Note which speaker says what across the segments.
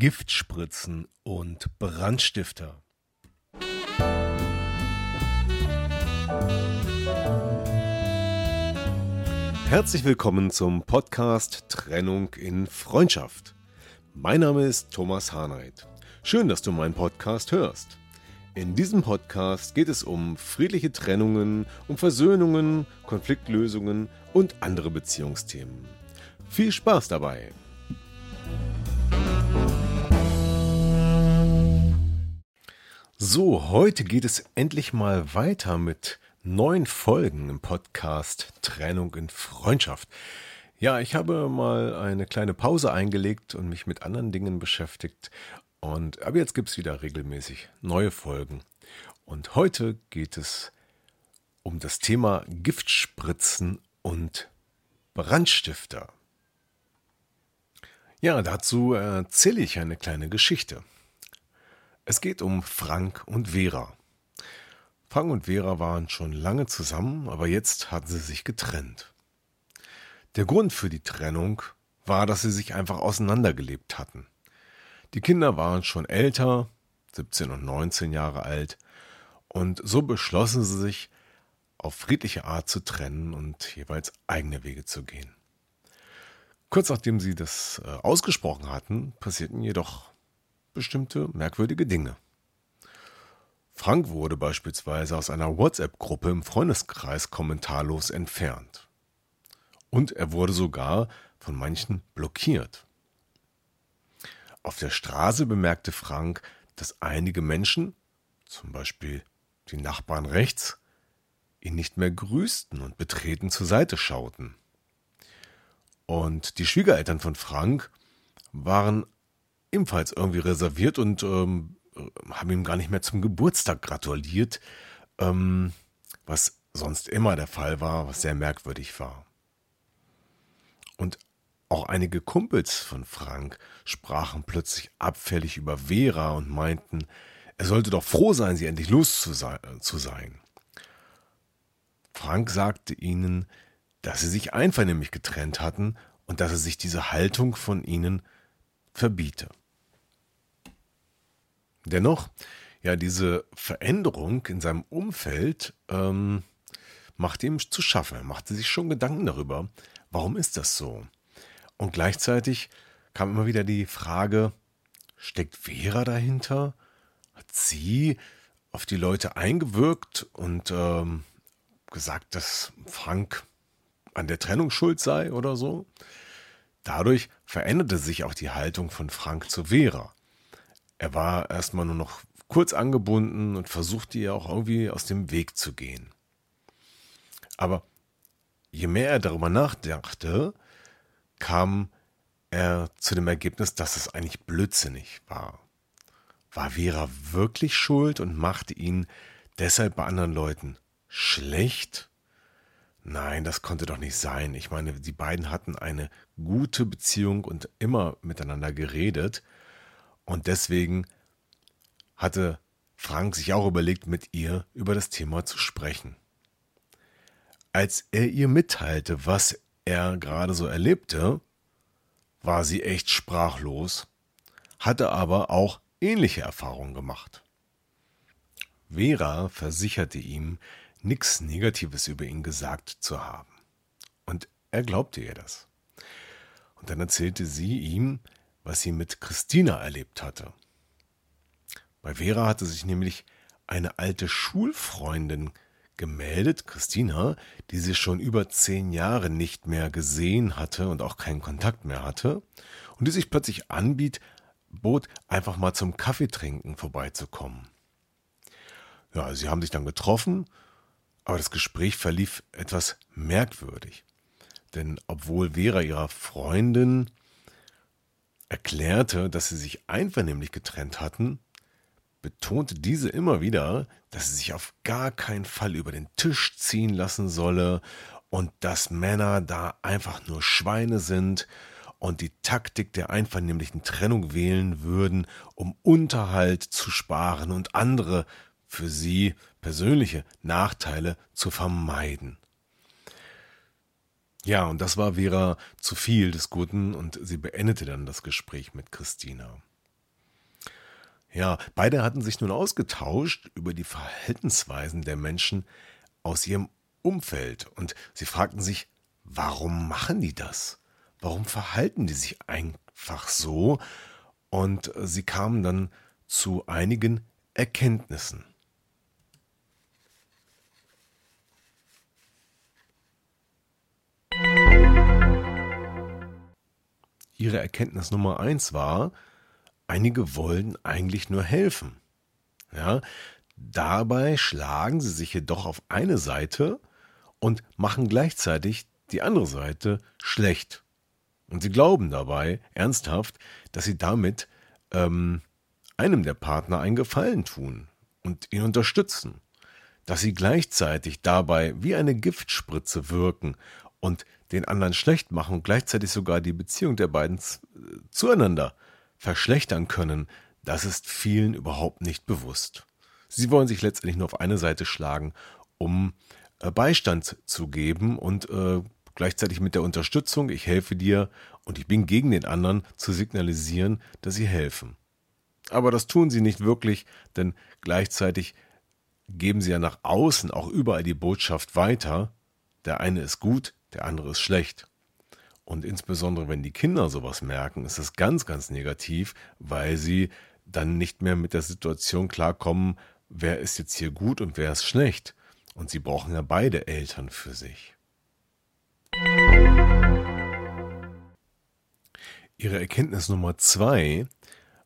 Speaker 1: Giftspritzen und Brandstifter. Herzlich willkommen zum Podcast Trennung in Freundschaft. Mein Name ist Thomas Hahnreit. Schön, dass du meinen Podcast hörst. In diesem Podcast geht es um friedliche Trennungen, um Versöhnungen, Konfliktlösungen und andere Beziehungsthemen. Viel Spaß dabei! So, heute geht es endlich mal weiter mit neun Folgen im Podcast Trennung in Freundschaft. Ja, ich habe mal eine kleine Pause eingelegt und mich mit anderen Dingen beschäftigt. Und aber jetzt gibt es wieder regelmäßig neue Folgen. Und heute geht es um das Thema Giftspritzen und Brandstifter. Ja, dazu erzähle ich eine kleine Geschichte. Es geht um Frank und Vera. Frank und Vera waren schon lange zusammen, aber jetzt hatten sie sich getrennt. Der Grund für die Trennung war, dass sie sich einfach auseinandergelebt hatten. Die Kinder waren schon älter, 17 und 19 Jahre alt, und so beschlossen sie sich, auf friedliche Art zu trennen und jeweils eigene Wege zu gehen. Kurz nachdem sie das äh, ausgesprochen hatten, passierten jedoch bestimmte merkwürdige Dinge. Frank wurde beispielsweise aus einer WhatsApp-Gruppe im Freundeskreis kommentarlos entfernt. Und er wurde sogar von manchen blockiert. Auf der Straße bemerkte Frank, dass einige Menschen, zum Beispiel die Nachbarn rechts, ihn nicht mehr grüßten und betreten zur Seite schauten. Und die Schwiegereltern von Frank waren ebenfalls irgendwie reserviert und ähm, haben ihm gar nicht mehr zum Geburtstag gratuliert, ähm, was sonst immer der Fall war, was sehr merkwürdig war. Und auch einige Kumpels von Frank sprachen plötzlich abfällig über Vera und meinten, er sollte doch froh sein, sie endlich los zu sein. Frank sagte ihnen, dass sie sich einvernehmlich getrennt hatten und dass er sich diese Haltung von ihnen verbiete. Dennoch, ja, diese Veränderung in seinem Umfeld ähm, machte ihm zu schaffen. Er machte sich schon Gedanken darüber, warum ist das so? Und gleichzeitig kam immer wieder die Frage, steckt Vera dahinter? Hat sie auf die Leute eingewirkt und ähm, gesagt, dass Frank an der Trennung schuld sei oder so? Dadurch veränderte sich auch die Haltung von Frank zu Vera. Er war erstmal nur noch kurz angebunden und versuchte ihr auch irgendwie aus dem Weg zu gehen. Aber je mehr er darüber nachdachte, kam er zu dem Ergebnis, dass es eigentlich blödsinnig war. War Vera wirklich schuld und machte ihn deshalb bei anderen Leuten schlecht? Nein, das konnte doch nicht sein. Ich meine, die beiden hatten eine gute Beziehung und immer miteinander geredet. Und deswegen hatte Frank sich auch überlegt, mit ihr über das Thema zu sprechen. Als er ihr mitteilte, was er gerade so erlebte, war sie echt sprachlos, hatte aber auch ähnliche Erfahrungen gemacht. Vera versicherte ihm, nichts Negatives über ihn gesagt zu haben. Und er glaubte ihr das. Und dann erzählte sie ihm, was sie mit Christina erlebt hatte. Bei Vera hatte sich nämlich eine alte Schulfreundin gemeldet, Christina, die sie schon über zehn Jahre nicht mehr gesehen hatte und auch keinen Kontakt mehr hatte und die sich plötzlich anbietet, bot, einfach mal zum Kaffeetrinken vorbeizukommen. Ja, sie haben sich dann getroffen, aber das Gespräch verlief etwas merkwürdig. Denn obwohl Vera ihrer Freundin erklärte, dass sie sich einvernehmlich getrennt hatten, betonte diese immer wieder, dass sie sich auf gar keinen Fall über den Tisch ziehen lassen solle und dass Männer da einfach nur Schweine sind und die Taktik der einvernehmlichen Trennung wählen würden, um Unterhalt zu sparen und andere für sie persönliche Nachteile zu vermeiden. Ja, und das war Vera zu viel des Guten und sie beendete dann das Gespräch mit Christina. Ja, beide hatten sich nun ausgetauscht über die Verhaltensweisen der Menschen aus ihrem Umfeld und sie fragten sich, warum machen die das? Warum verhalten die sich einfach so? Und sie kamen dann zu einigen Erkenntnissen. Ihre Erkenntnis Nummer eins war, einige wollen eigentlich nur helfen. Ja, dabei schlagen sie sich jedoch auf eine Seite und machen gleichzeitig die andere Seite schlecht. Und sie glauben dabei ernsthaft, dass sie damit ähm, einem der Partner einen Gefallen tun und ihn unterstützen. Dass sie gleichzeitig dabei wie eine Giftspritze wirken und den anderen schlecht machen und gleichzeitig sogar die Beziehung der beiden zueinander verschlechtern können, das ist vielen überhaupt nicht bewusst. Sie wollen sich letztendlich nur auf eine Seite schlagen, um äh, Beistand zu geben und äh, gleichzeitig mit der Unterstützung, ich helfe dir und ich bin gegen den anderen, zu signalisieren, dass sie helfen. Aber das tun sie nicht wirklich, denn gleichzeitig geben sie ja nach außen auch überall die Botschaft weiter, der eine ist gut, der andere ist schlecht. Und insbesondere wenn die Kinder sowas merken, ist das ganz, ganz negativ, weil sie dann nicht mehr mit der Situation klarkommen, wer ist jetzt hier gut und wer ist schlecht. Und sie brauchen ja beide Eltern für sich. Ihre Erkenntnis Nummer zwei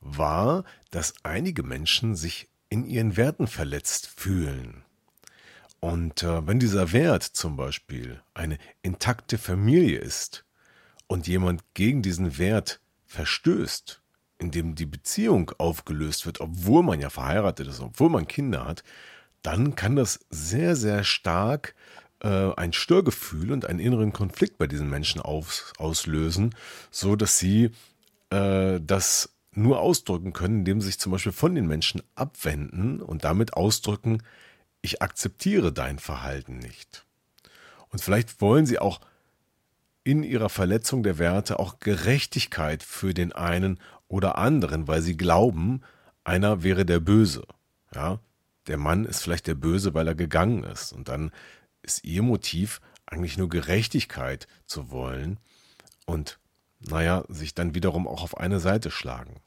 Speaker 1: war, dass einige Menschen sich in ihren Werten verletzt fühlen. Und äh, wenn dieser Wert zum Beispiel eine intakte Familie ist, und jemand gegen diesen Wert verstößt, indem die Beziehung aufgelöst wird, obwohl man ja verheiratet ist, obwohl man Kinder hat, dann kann das sehr, sehr stark äh, ein Störgefühl und einen inneren Konflikt bei diesen Menschen auf, auslösen, so dass sie äh, das nur ausdrücken können, indem sie sich zum Beispiel von den Menschen abwenden und damit ausdrücken, ich akzeptiere dein Verhalten nicht. Und vielleicht wollen sie auch in ihrer Verletzung der Werte auch Gerechtigkeit für den einen oder anderen, weil sie glauben, einer wäre der Böse. Ja, der Mann ist vielleicht der Böse, weil er gegangen ist. Und dann ist ihr Motiv eigentlich nur Gerechtigkeit zu wollen und, naja, sich dann wiederum auch auf eine Seite schlagen.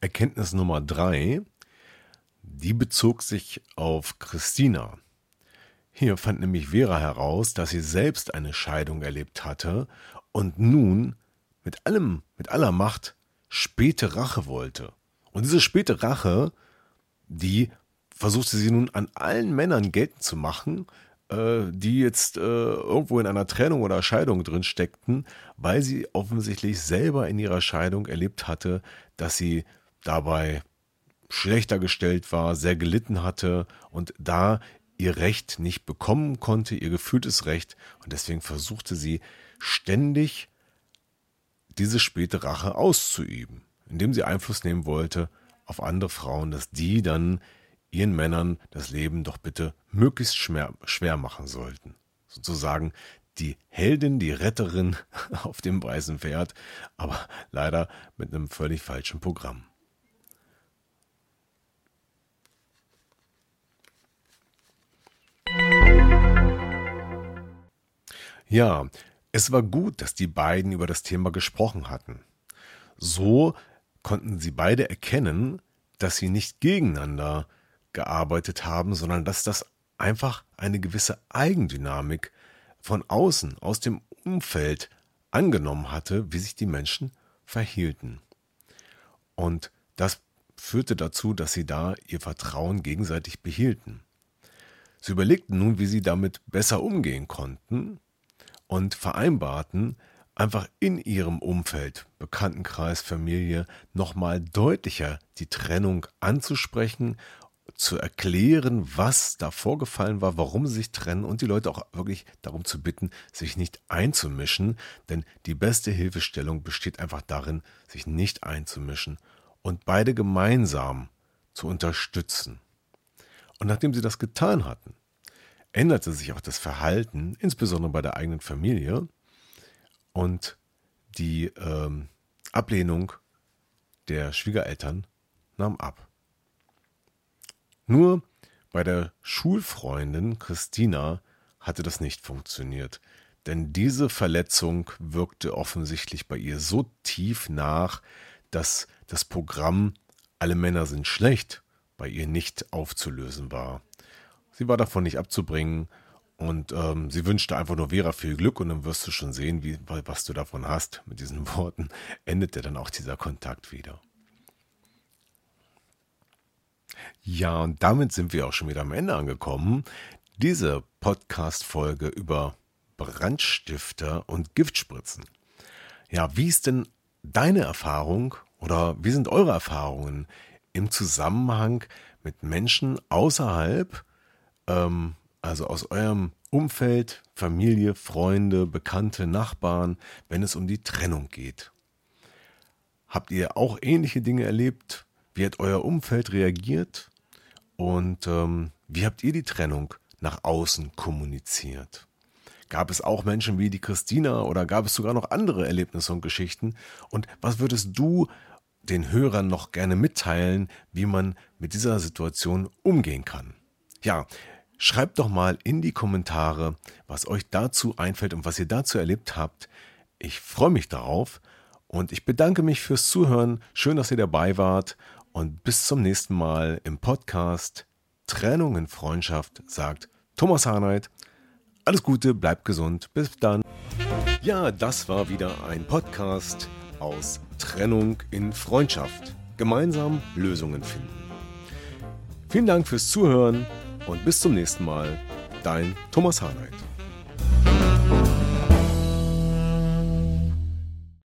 Speaker 1: Erkenntnis Nummer drei die bezog sich auf Christina. Hier fand nämlich Vera heraus, dass sie selbst eine Scheidung erlebt hatte und nun mit allem, mit aller Macht späte Rache wollte. Und diese späte Rache, die versuchte sie nun an allen Männern geltend zu machen, äh, die jetzt äh, irgendwo in einer Trennung oder Scheidung drin steckten, weil sie offensichtlich selber in ihrer Scheidung erlebt hatte, dass sie dabei schlechter gestellt war, sehr gelitten hatte und da ihr Recht nicht bekommen konnte, ihr gefühltes Recht, und deswegen versuchte sie ständig diese späte Rache auszuüben, indem sie Einfluss nehmen wollte auf andere Frauen, dass die dann ihren Männern das Leben doch bitte möglichst schwer, machen sollten. Sozusagen die Heldin, die Retterin auf dem weißen Pferd, aber leider mit einem völlig falschen Programm. Ja, es war gut, dass die beiden über das Thema gesprochen hatten. So konnten sie beide erkennen, dass sie nicht gegeneinander gearbeitet haben, sondern dass das einfach eine gewisse Eigendynamik von außen, aus dem Umfeld angenommen hatte, wie sich die Menschen verhielten. Und das führte dazu, dass sie da ihr Vertrauen gegenseitig behielten. Sie überlegten nun, wie sie damit besser umgehen konnten und vereinbarten, einfach in ihrem Umfeld, Bekanntenkreis, Familie, nochmal deutlicher die Trennung anzusprechen, zu erklären, was da vorgefallen war, warum sie sich trennen und die Leute auch wirklich darum zu bitten, sich nicht einzumischen, denn die beste Hilfestellung besteht einfach darin, sich nicht einzumischen und beide gemeinsam zu unterstützen. Und nachdem sie das getan hatten, änderte sich auch das Verhalten, insbesondere bei der eigenen Familie, und die ähm, Ablehnung der Schwiegereltern nahm ab. Nur bei der Schulfreundin Christina hatte das nicht funktioniert, denn diese Verletzung wirkte offensichtlich bei ihr so tief nach, dass das Programm Alle Männer sind schlecht bei ihr nicht aufzulösen war. Sie war davon nicht abzubringen und ähm, sie wünschte einfach nur Vera viel Glück und dann wirst du schon sehen, wie, was du davon hast. Mit diesen Worten endete dann auch dieser Kontakt wieder. Ja, und damit sind wir auch schon wieder am Ende angekommen. Diese Podcast-Folge über Brandstifter und Giftspritzen. Ja, wie ist denn deine Erfahrung oder wie sind eure Erfahrungen im Zusammenhang mit Menschen außerhalb ähm, also aus eurem Umfeld, Familie, Freunde, Bekannte, Nachbarn, wenn es um die Trennung geht. Habt ihr auch ähnliche Dinge erlebt? Wie hat euer Umfeld reagiert? Und ähm, wie habt ihr die Trennung nach außen kommuniziert? Gab es auch Menschen wie die Christina oder gab es sogar noch andere Erlebnisse und Geschichten? Und was würdest du den Hörern noch gerne mitteilen, wie man mit dieser Situation umgehen kann? Ja, Schreibt doch mal in die Kommentare, was euch dazu einfällt und was ihr dazu erlebt habt. Ich freue mich darauf und ich bedanke mich fürs Zuhören. Schön, dass ihr dabei wart und bis zum nächsten Mal im Podcast Trennung in Freundschaft sagt Thomas Harnight. Alles Gute, bleibt gesund, bis dann. Ja, das war wieder ein Podcast aus Trennung in Freundschaft. Gemeinsam Lösungen finden. Vielen Dank fürs Zuhören und bis zum nächsten Mal, dein Thomas Harnight.